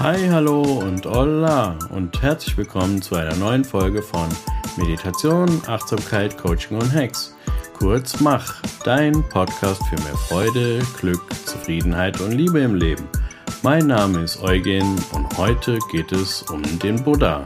Hi, hallo und hola und herzlich willkommen zu einer neuen Folge von Meditation, Achtsamkeit, Coaching und Hacks. Kurz Mach, dein Podcast für mehr Freude, Glück, Zufriedenheit und Liebe im Leben. Mein Name ist Eugen und heute geht es um den Buddha.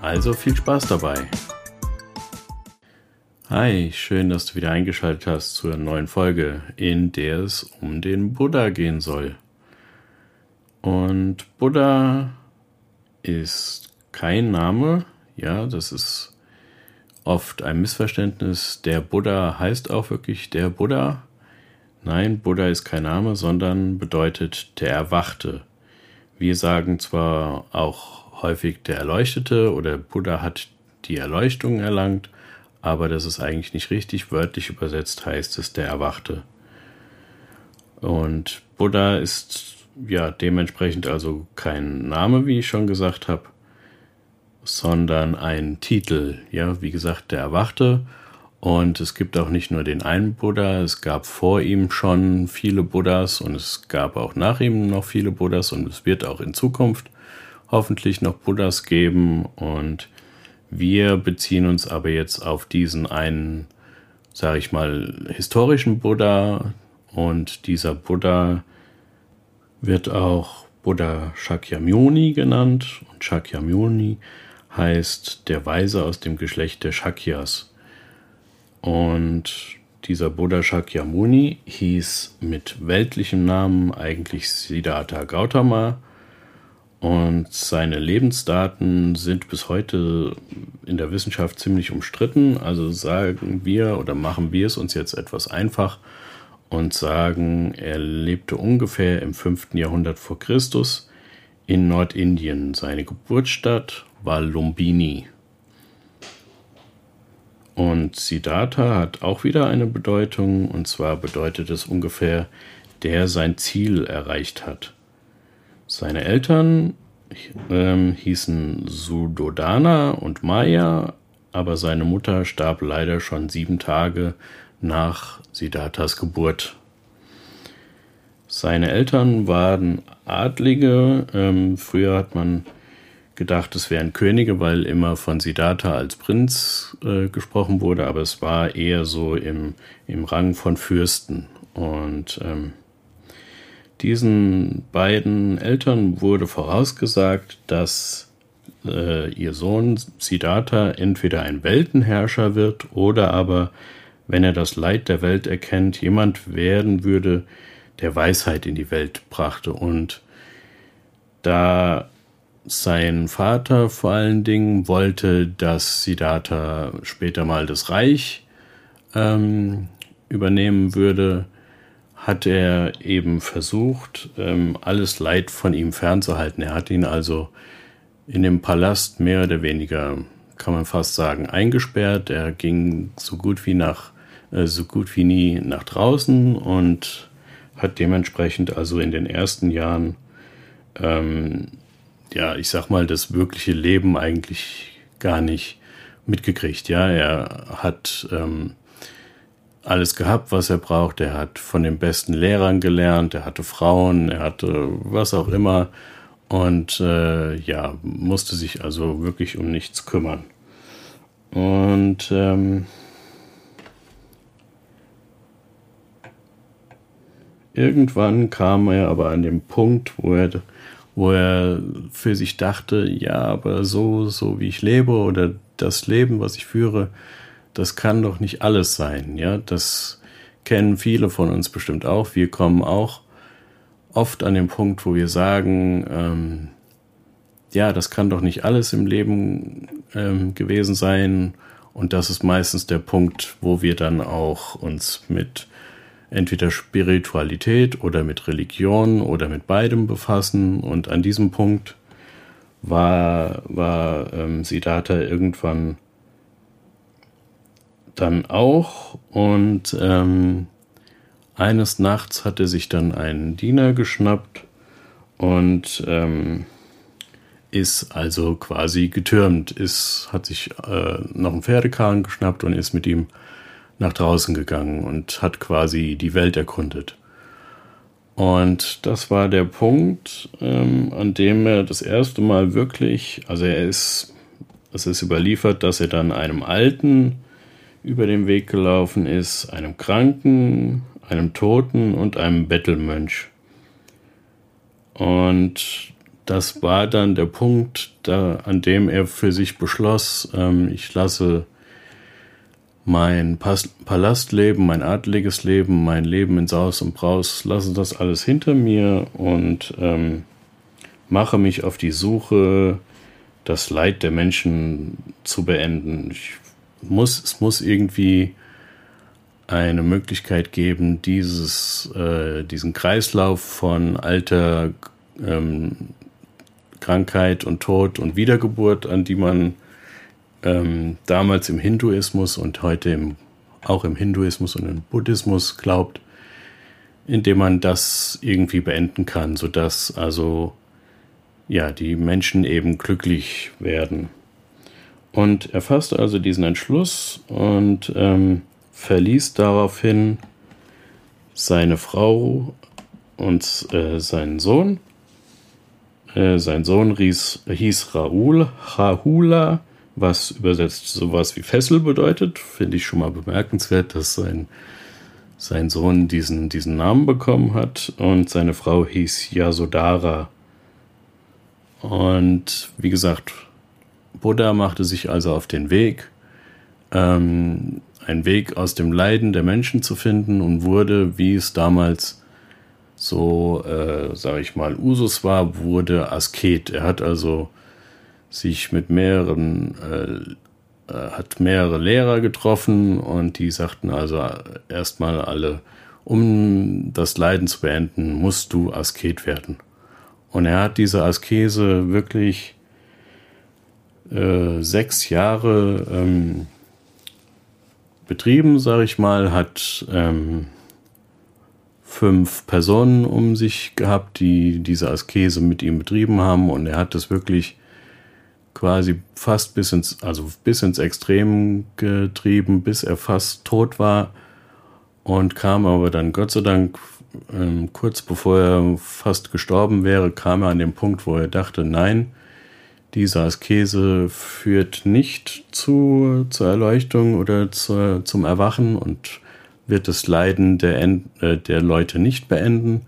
Also viel Spaß dabei. Hi, schön, dass du wieder eingeschaltet hast zur neuen Folge, in der es um den Buddha gehen soll. Und Buddha ist kein Name, ja, das ist oft ein Missverständnis. Der Buddha heißt auch wirklich der Buddha. Nein, Buddha ist kein Name, sondern bedeutet der Erwachte. Wir sagen zwar auch häufig der Erleuchtete oder Buddha hat die Erleuchtung erlangt, aber das ist eigentlich nicht richtig. Wörtlich übersetzt heißt es der Erwachte. Und Buddha ist ja, dementsprechend also kein Name, wie ich schon gesagt habe, sondern ein Titel. Ja, wie gesagt, der Erwachte. Und es gibt auch nicht nur den einen Buddha, es gab vor ihm schon viele Buddhas und es gab auch nach ihm noch viele Buddhas und es wird auch in Zukunft hoffentlich noch Buddhas geben. Und wir beziehen uns aber jetzt auf diesen einen, sage ich mal, historischen Buddha. Und dieser Buddha wird auch Buddha Shakyamuni genannt und Shakyamuni heißt der Weise aus dem Geschlecht der Shakyas. Und dieser Buddha Shakyamuni hieß mit weltlichem Namen eigentlich Siddhartha Gautama und seine Lebensdaten sind bis heute in der Wissenschaft ziemlich umstritten. Also sagen wir oder machen wir es uns jetzt etwas einfach und sagen, er lebte ungefähr im 5. Jahrhundert vor Christus in Nordindien. Seine Geburtsstadt war Lumbini. Und Siddhartha hat auch wieder eine Bedeutung, und zwar bedeutet es ungefähr, der sein Ziel erreicht hat. Seine Eltern ähm, hießen Sudodana und Maya, aber seine Mutter starb leider schon sieben Tage nach Siddharthas Geburt. Seine Eltern waren Adlige. Ähm, früher hat man gedacht, es wären Könige, weil immer von Siddhartha als Prinz äh, gesprochen wurde, aber es war eher so im, im Rang von Fürsten. Und ähm, diesen beiden Eltern wurde vorausgesagt, dass äh, ihr Sohn Siddhartha entweder ein Weltenherrscher wird oder aber wenn er das Leid der Welt erkennt, jemand werden würde, der Weisheit in die Welt brachte. Und da sein Vater vor allen Dingen wollte, dass Siddhartha später mal das Reich ähm, übernehmen würde, hat er eben versucht, ähm, alles Leid von ihm fernzuhalten. Er hat ihn also in dem Palast mehr oder weniger, kann man fast sagen, eingesperrt. Er ging so gut wie nach so gut wie nie nach draußen und hat dementsprechend also in den ersten Jahren, ähm, ja, ich sag mal, das wirkliche Leben eigentlich gar nicht mitgekriegt. Ja, er hat ähm, alles gehabt, was er braucht. Er hat von den besten Lehrern gelernt. Er hatte Frauen. Er hatte was auch immer. Und äh, ja, musste sich also wirklich um nichts kümmern. Und ähm, Irgendwann kam er aber an den Punkt, wo er, wo er für sich dachte, ja, aber so, so wie ich lebe oder das Leben, was ich führe, das kann doch nicht alles sein. Ja, das kennen viele von uns bestimmt auch. Wir kommen auch oft an den Punkt, wo wir sagen, ähm, ja, das kann doch nicht alles im Leben ähm, gewesen sein. Und das ist meistens der Punkt, wo wir dann auch uns mit entweder Spiritualität oder mit Religion oder mit beidem befassen. Und an diesem Punkt war, war ähm, Siddhartha irgendwann dann auch. Und ähm, eines Nachts hat er sich dann einen Diener geschnappt und ähm, ist also quasi getürmt, ist, hat sich äh, noch einen Pferdekarren geschnappt und ist mit ihm nach draußen gegangen und hat quasi die Welt erkundet. Und das war der Punkt, ähm, an dem er das erste Mal wirklich, also er ist, es ist überliefert, dass er dann einem Alten über den Weg gelaufen ist, einem Kranken, einem Toten und einem Bettelmönch. Und das war dann der Punkt, da, an dem er für sich beschloss, ähm, ich lasse mein Pas Palastleben, mein adliges Leben, mein Leben in Saus und Braus, lasse das alles hinter mir und ähm, mache mich auf die Suche, das Leid der Menschen zu beenden. Ich muss, es muss irgendwie eine Möglichkeit geben, dieses, äh, diesen Kreislauf von alter ähm, Krankheit und Tod und Wiedergeburt, an die man ähm, damals im Hinduismus und heute im, auch im Hinduismus und im Buddhismus glaubt, indem man das irgendwie beenden kann, sodass also ja die Menschen eben glücklich werden. Und er fasste also diesen Entschluss und ähm, verließ daraufhin seine Frau und äh, seinen Sohn. Äh, sein Sohn hieß, hieß Raul, Rahula, was übersetzt sowas wie Fessel bedeutet. Finde ich schon mal bemerkenswert, dass sein, sein Sohn diesen, diesen Namen bekommen hat. Und seine Frau hieß Yasodhara. Und wie gesagt, Buddha machte sich also auf den Weg, ähm, einen Weg aus dem Leiden der Menschen zu finden und wurde, wie es damals so, äh, sage ich mal, Usus war, wurde Asket. Er hat also sich mit mehreren, äh, äh, hat mehrere Lehrer getroffen und die sagten also erstmal alle, um das Leiden zu beenden, musst du Asket werden. Und er hat diese Askese wirklich äh, sechs Jahre ähm, betrieben, sage ich mal, hat ähm, fünf Personen um sich gehabt, die diese Askese mit ihm betrieben haben und er hat das wirklich quasi fast bis ins, also bis ins Extrem getrieben, bis er fast tot war und kam aber dann Gott sei Dank ähm, kurz bevor er fast gestorben wäre, kam er an den Punkt, wo er dachte, nein, diese Askese führt nicht zu, zur Erleuchtung oder zur, zum Erwachen und wird das Leiden der, äh, der Leute nicht beenden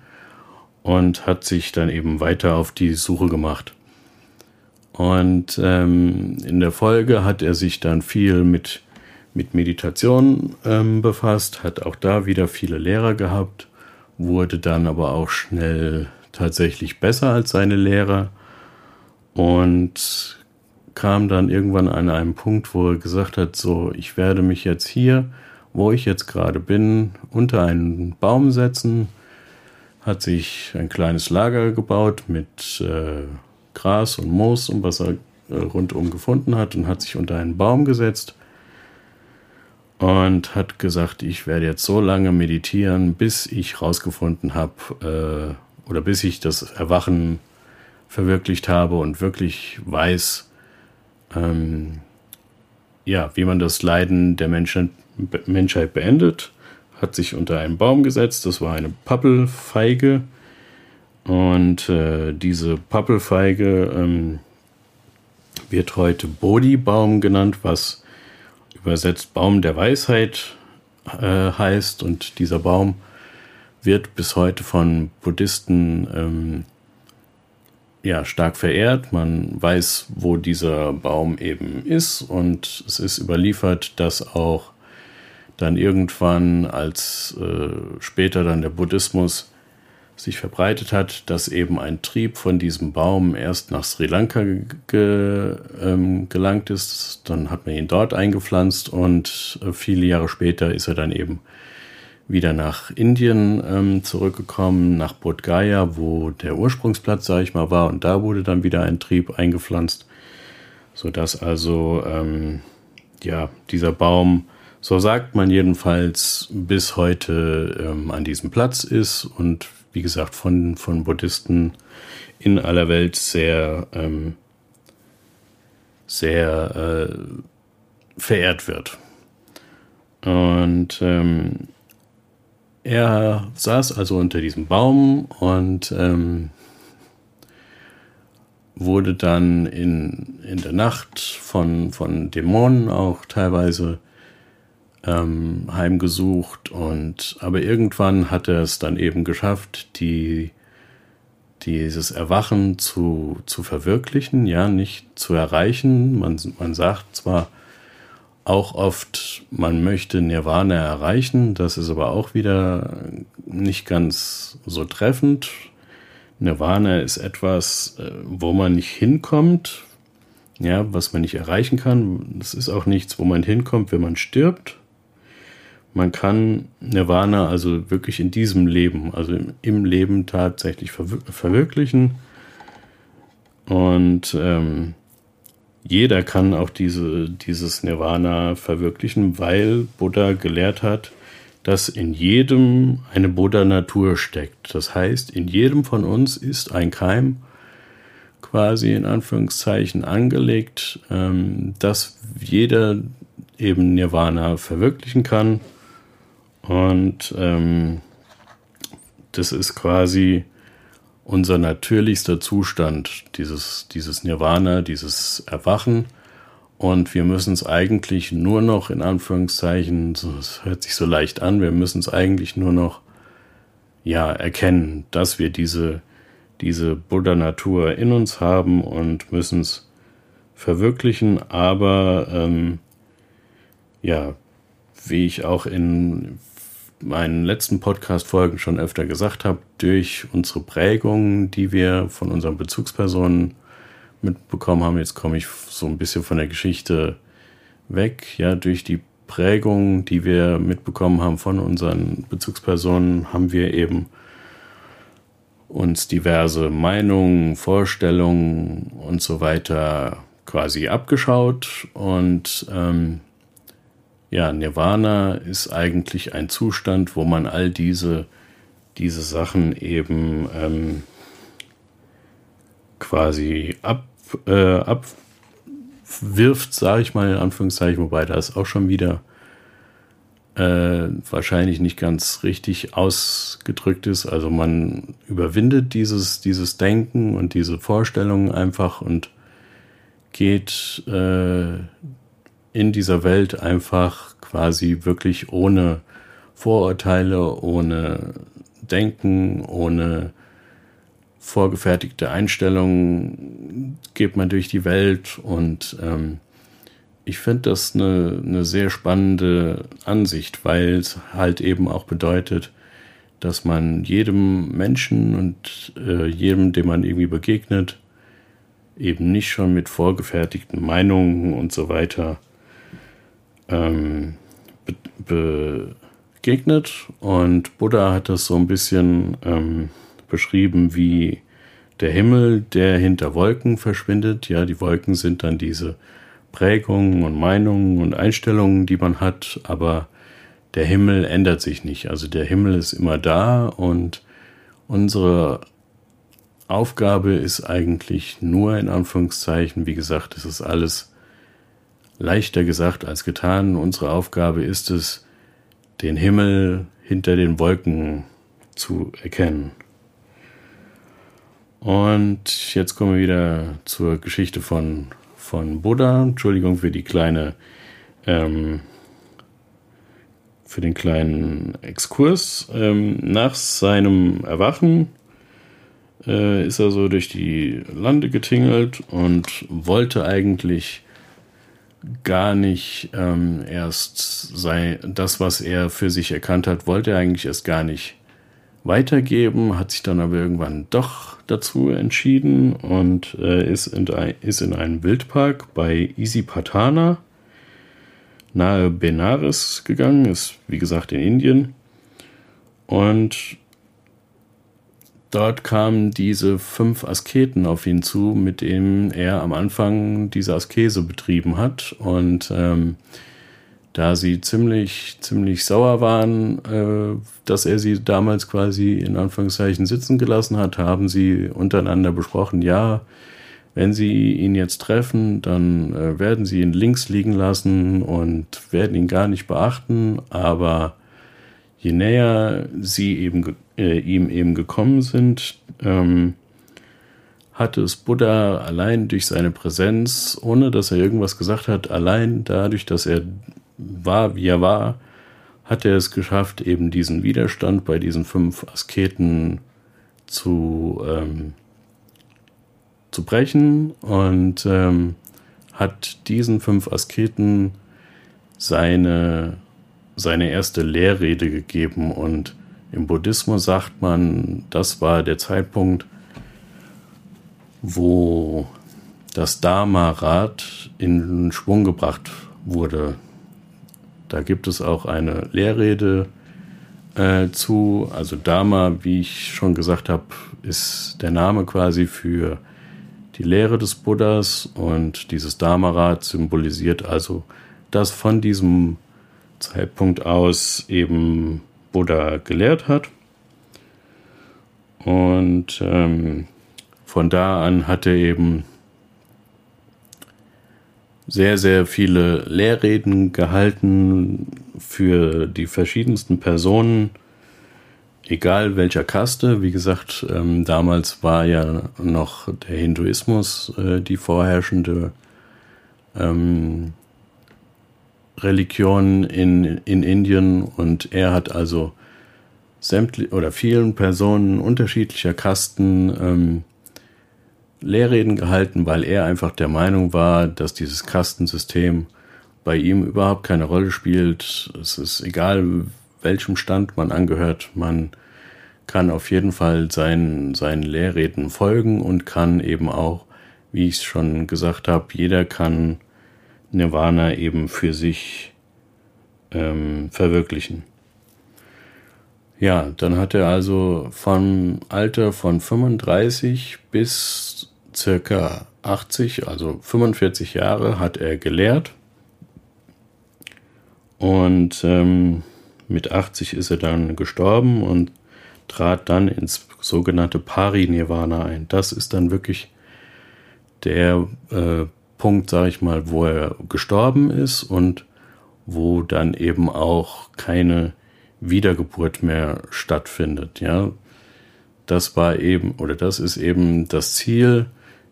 und hat sich dann eben weiter auf die Suche gemacht. Und ähm, in der Folge hat er sich dann viel mit, mit Meditation ähm, befasst, hat auch da wieder viele Lehrer gehabt, wurde dann aber auch schnell tatsächlich besser als seine Lehrer und kam dann irgendwann an einem Punkt, wo er gesagt hat, so, ich werde mich jetzt hier, wo ich jetzt gerade bin, unter einen Baum setzen, hat sich ein kleines Lager gebaut mit äh, Gras und Moos und was er äh, rundum gefunden hat und hat sich unter einen Baum gesetzt und hat gesagt, ich werde jetzt so lange meditieren, bis ich rausgefunden habe äh, oder bis ich das Erwachen verwirklicht habe und wirklich weiß, ähm, ja, wie man das Leiden der Menschen, Menschheit beendet, hat sich unter einen Baum gesetzt. Das war eine Pappelfeige. Und äh, diese Pappelfeige ähm, wird heute Bodhi-Baum genannt, was übersetzt Baum der Weisheit äh, heißt. Und dieser Baum wird bis heute von Buddhisten ähm, ja, stark verehrt. Man weiß, wo dieser Baum eben ist und es ist überliefert, dass auch dann irgendwann, als äh, später dann der Buddhismus sich verbreitet hat, dass eben ein Trieb von diesem Baum erst nach Sri Lanka ge, ähm, gelangt ist. Dann hat man ihn dort eingepflanzt und äh, viele Jahre später ist er dann eben wieder nach Indien ähm, zurückgekommen, nach Bodh Gaya, wo der Ursprungsplatz, sage ich mal, war. Und da wurde dann wieder ein Trieb eingepflanzt, sodass also ähm, ja dieser Baum, so sagt man jedenfalls, bis heute ähm, an diesem Platz ist und wie gesagt von, von Buddhisten in aller Welt sehr, ähm, sehr äh, verehrt wird. Und ähm, er saß also unter diesem Baum und ähm, wurde dann in, in der Nacht von, von Dämonen auch teilweise ähm, heimgesucht und aber irgendwann hat er es dann eben geschafft, die dieses Erwachen zu, zu verwirklichen, ja, nicht zu erreichen. Man, man sagt zwar auch oft, man möchte Nirvana erreichen, das ist aber auch wieder nicht ganz so treffend. Nirvana ist etwas, äh, wo man nicht hinkommt, ja, was man nicht erreichen kann. Das ist auch nichts, wo man hinkommt, wenn man stirbt. Man kann Nirvana also wirklich in diesem Leben, also im, Leben tatsächlich verwir verwirklichen. Und ähm, jeder kann auch diese, dieses Nirvana verwirklichen, weil Buddha gelehrt hat, dass in jedem eine Buddha-Natur steckt. Das heißt, in jedem von uns ist ein Keim quasi in Anführungszeichen angelegt, ähm, dass jeder eben Nirvana verwirklichen kann. Und ähm, das ist quasi unser natürlichster Zustand, dieses, dieses Nirvana, dieses Erwachen. Und wir müssen es eigentlich nur noch, in Anführungszeichen, es hört sich so leicht an, wir müssen es eigentlich nur noch, ja, erkennen, dass wir diese, diese Buddha-Natur in uns haben und müssen es verwirklichen. Aber, ähm, ja, wie ich auch in meinen letzten Podcast-Folgen schon öfter gesagt habe, durch unsere Prägungen, die wir von unseren Bezugspersonen mitbekommen haben, jetzt komme ich so ein bisschen von der Geschichte weg, ja, durch die Prägungen, die wir mitbekommen haben von unseren Bezugspersonen, haben wir eben uns diverse Meinungen, Vorstellungen und so weiter quasi abgeschaut und ähm, ja, Nirvana ist eigentlich ein Zustand, wo man all diese, diese Sachen eben ähm, quasi ab, äh, abwirft, sage ich mal in Anführungszeichen, wobei das auch schon wieder äh, wahrscheinlich nicht ganz richtig ausgedrückt ist. Also man überwindet dieses, dieses Denken und diese Vorstellungen einfach und geht äh, in dieser Welt einfach quasi wirklich ohne Vorurteile, ohne Denken, ohne vorgefertigte Einstellungen geht man durch die Welt. Und ähm, ich finde das eine, eine sehr spannende Ansicht, weil es halt eben auch bedeutet, dass man jedem Menschen und äh, jedem, dem man irgendwie begegnet, eben nicht schon mit vorgefertigten Meinungen und so weiter ähm, be begegnet und Buddha hat das so ein bisschen ähm, beschrieben wie der Himmel, der hinter Wolken verschwindet. Ja, die Wolken sind dann diese Prägungen und Meinungen und Einstellungen, die man hat, aber der Himmel ändert sich nicht. Also der Himmel ist immer da und unsere Aufgabe ist eigentlich nur in Anführungszeichen, wie gesagt, es ist alles leichter gesagt als getan. Unsere Aufgabe ist es, den Himmel hinter den Wolken zu erkennen. Und jetzt kommen wir wieder zur Geschichte von, von Buddha. Entschuldigung für die kleine, ähm, für den kleinen Exkurs. Ähm, nach seinem Erwachen äh, ist er so durch die Lande getingelt und wollte eigentlich gar nicht ähm, erst sei das, was er für sich erkannt hat, wollte er eigentlich erst gar nicht weitergeben, hat sich dann aber irgendwann doch dazu entschieden und äh, ist, in, ist in einen Wildpark bei Isipatana nahe Benares gegangen, ist wie gesagt in Indien. Und dort kamen diese fünf Asketen auf ihn zu, mit denen er am Anfang diese Askese betrieben hat. Und ähm, da sie ziemlich, ziemlich sauer waren, äh, dass er sie damals quasi in Anführungszeichen sitzen gelassen hat, haben sie untereinander besprochen, ja, wenn sie ihn jetzt treffen, dann äh, werden sie ihn links liegen lassen und werden ihn gar nicht beachten, aber je näher sie eben, äh, ihm eben gekommen sind, ähm, hatte es Buddha allein durch seine Präsenz, ohne dass er irgendwas gesagt hat, allein dadurch, dass er war, wie er war, hat er es geschafft, eben diesen Widerstand bei diesen fünf Asketen zu, ähm, zu brechen und ähm, hat diesen fünf Asketen seine, seine erste Lehrrede gegeben und im Buddhismus sagt man, das war der Zeitpunkt, wo das Dharma-Rad in Schwung gebracht wurde. Da gibt es auch eine Lehrrede äh, zu. Also Dharma, wie ich schon gesagt habe, ist der Name quasi für die Lehre des Buddhas und dieses Dharma-Rad symbolisiert also, dass von diesem Zeitpunkt aus eben Buddha gelehrt hat. Und ähm, von da an hat er eben sehr, sehr viele Lehrreden gehalten für die verschiedensten Personen, egal welcher Kaste. Wie gesagt, ähm, damals war ja noch der Hinduismus äh, die vorherrschende ähm, Religion in, in Indien und er hat also sämtlich oder vielen Personen unterschiedlicher Kasten ähm, Lehrreden gehalten, weil er einfach der Meinung war, dass dieses Kastensystem bei ihm überhaupt keine Rolle spielt. Es ist egal, welchem Stand man angehört, man kann auf jeden Fall seinen, seinen Lehrreden folgen und kann eben auch, wie ich es schon gesagt habe, jeder kann Nirvana eben für sich ähm, verwirklichen. Ja, dann hat er also vom Alter von 35 bis circa 80, also 45 Jahre hat er gelehrt. Und ähm, mit 80 ist er dann gestorben und trat dann ins sogenannte Pari-Nirvana ein. Das ist dann wirklich der äh, Punkt, sage ich mal, wo er gestorben ist und wo dann eben auch keine Wiedergeburt mehr stattfindet. Ja, das war eben oder das ist eben das Ziel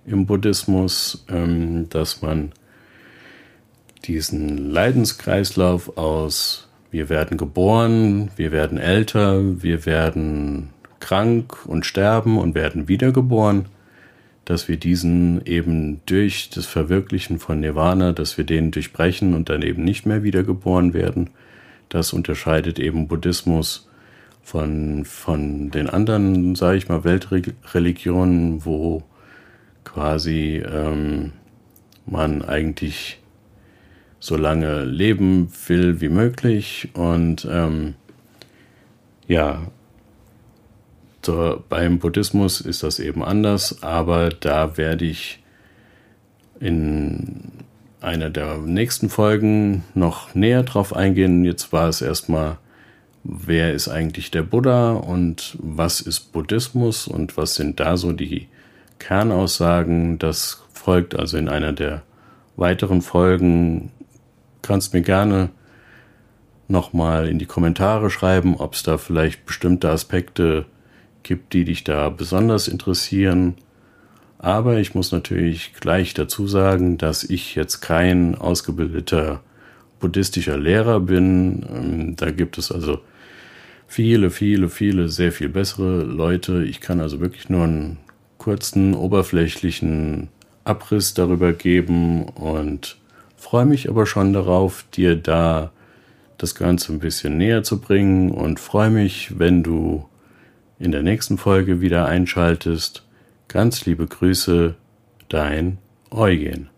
im Buddhismus, ähm, dass man diesen Leidenskreislauf aus wir werden geboren, wir werden älter, wir werden krank und sterben und werden wiedergeboren, dass wir diesen eben durch das Verwirklichen von Nirvana, dass wir den durchbrechen und dann eben nicht mehr wiedergeboren werden. Das unterscheidet eben Buddhismus von, von den anderen, sage ich mal, Weltreligionen, wo quasi ähm, man eigentlich so lange leben will wie möglich und ähm, ja, so, beim Buddhismus ist das eben anders, aber da werde ich in einer der nächsten Folgen noch näher drauf eingehen. Jetzt war es erstmal, wer ist eigentlich der Buddha und was ist Buddhismus und was sind da so die Kernaussagen. Das folgt also in einer der weiteren Folgen. Kannst mir gerne nochmal in die Kommentare schreiben, ob es da vielleicht bestimmte Aspekte gibt, die dich da besonders interessieren. Aber ich muss natürlich gleich dazu sagen, dass ich jetzt kein ausgebildeter buddhistischer Lehrer bin. Ähm, da gibt es also viele, viele, viele, sehr viel bessere Leute. Ich kann also wirklich nur einen kurzen, oberflächlichen Abriss darüber geben und freue mich aber schon darauf, dir da das Ganze ein bisschen näher zu bringen und freue mich, wenn du in der nächsten Folge wieder einschaltest. Ganz liebe Grüße, dein Eugen.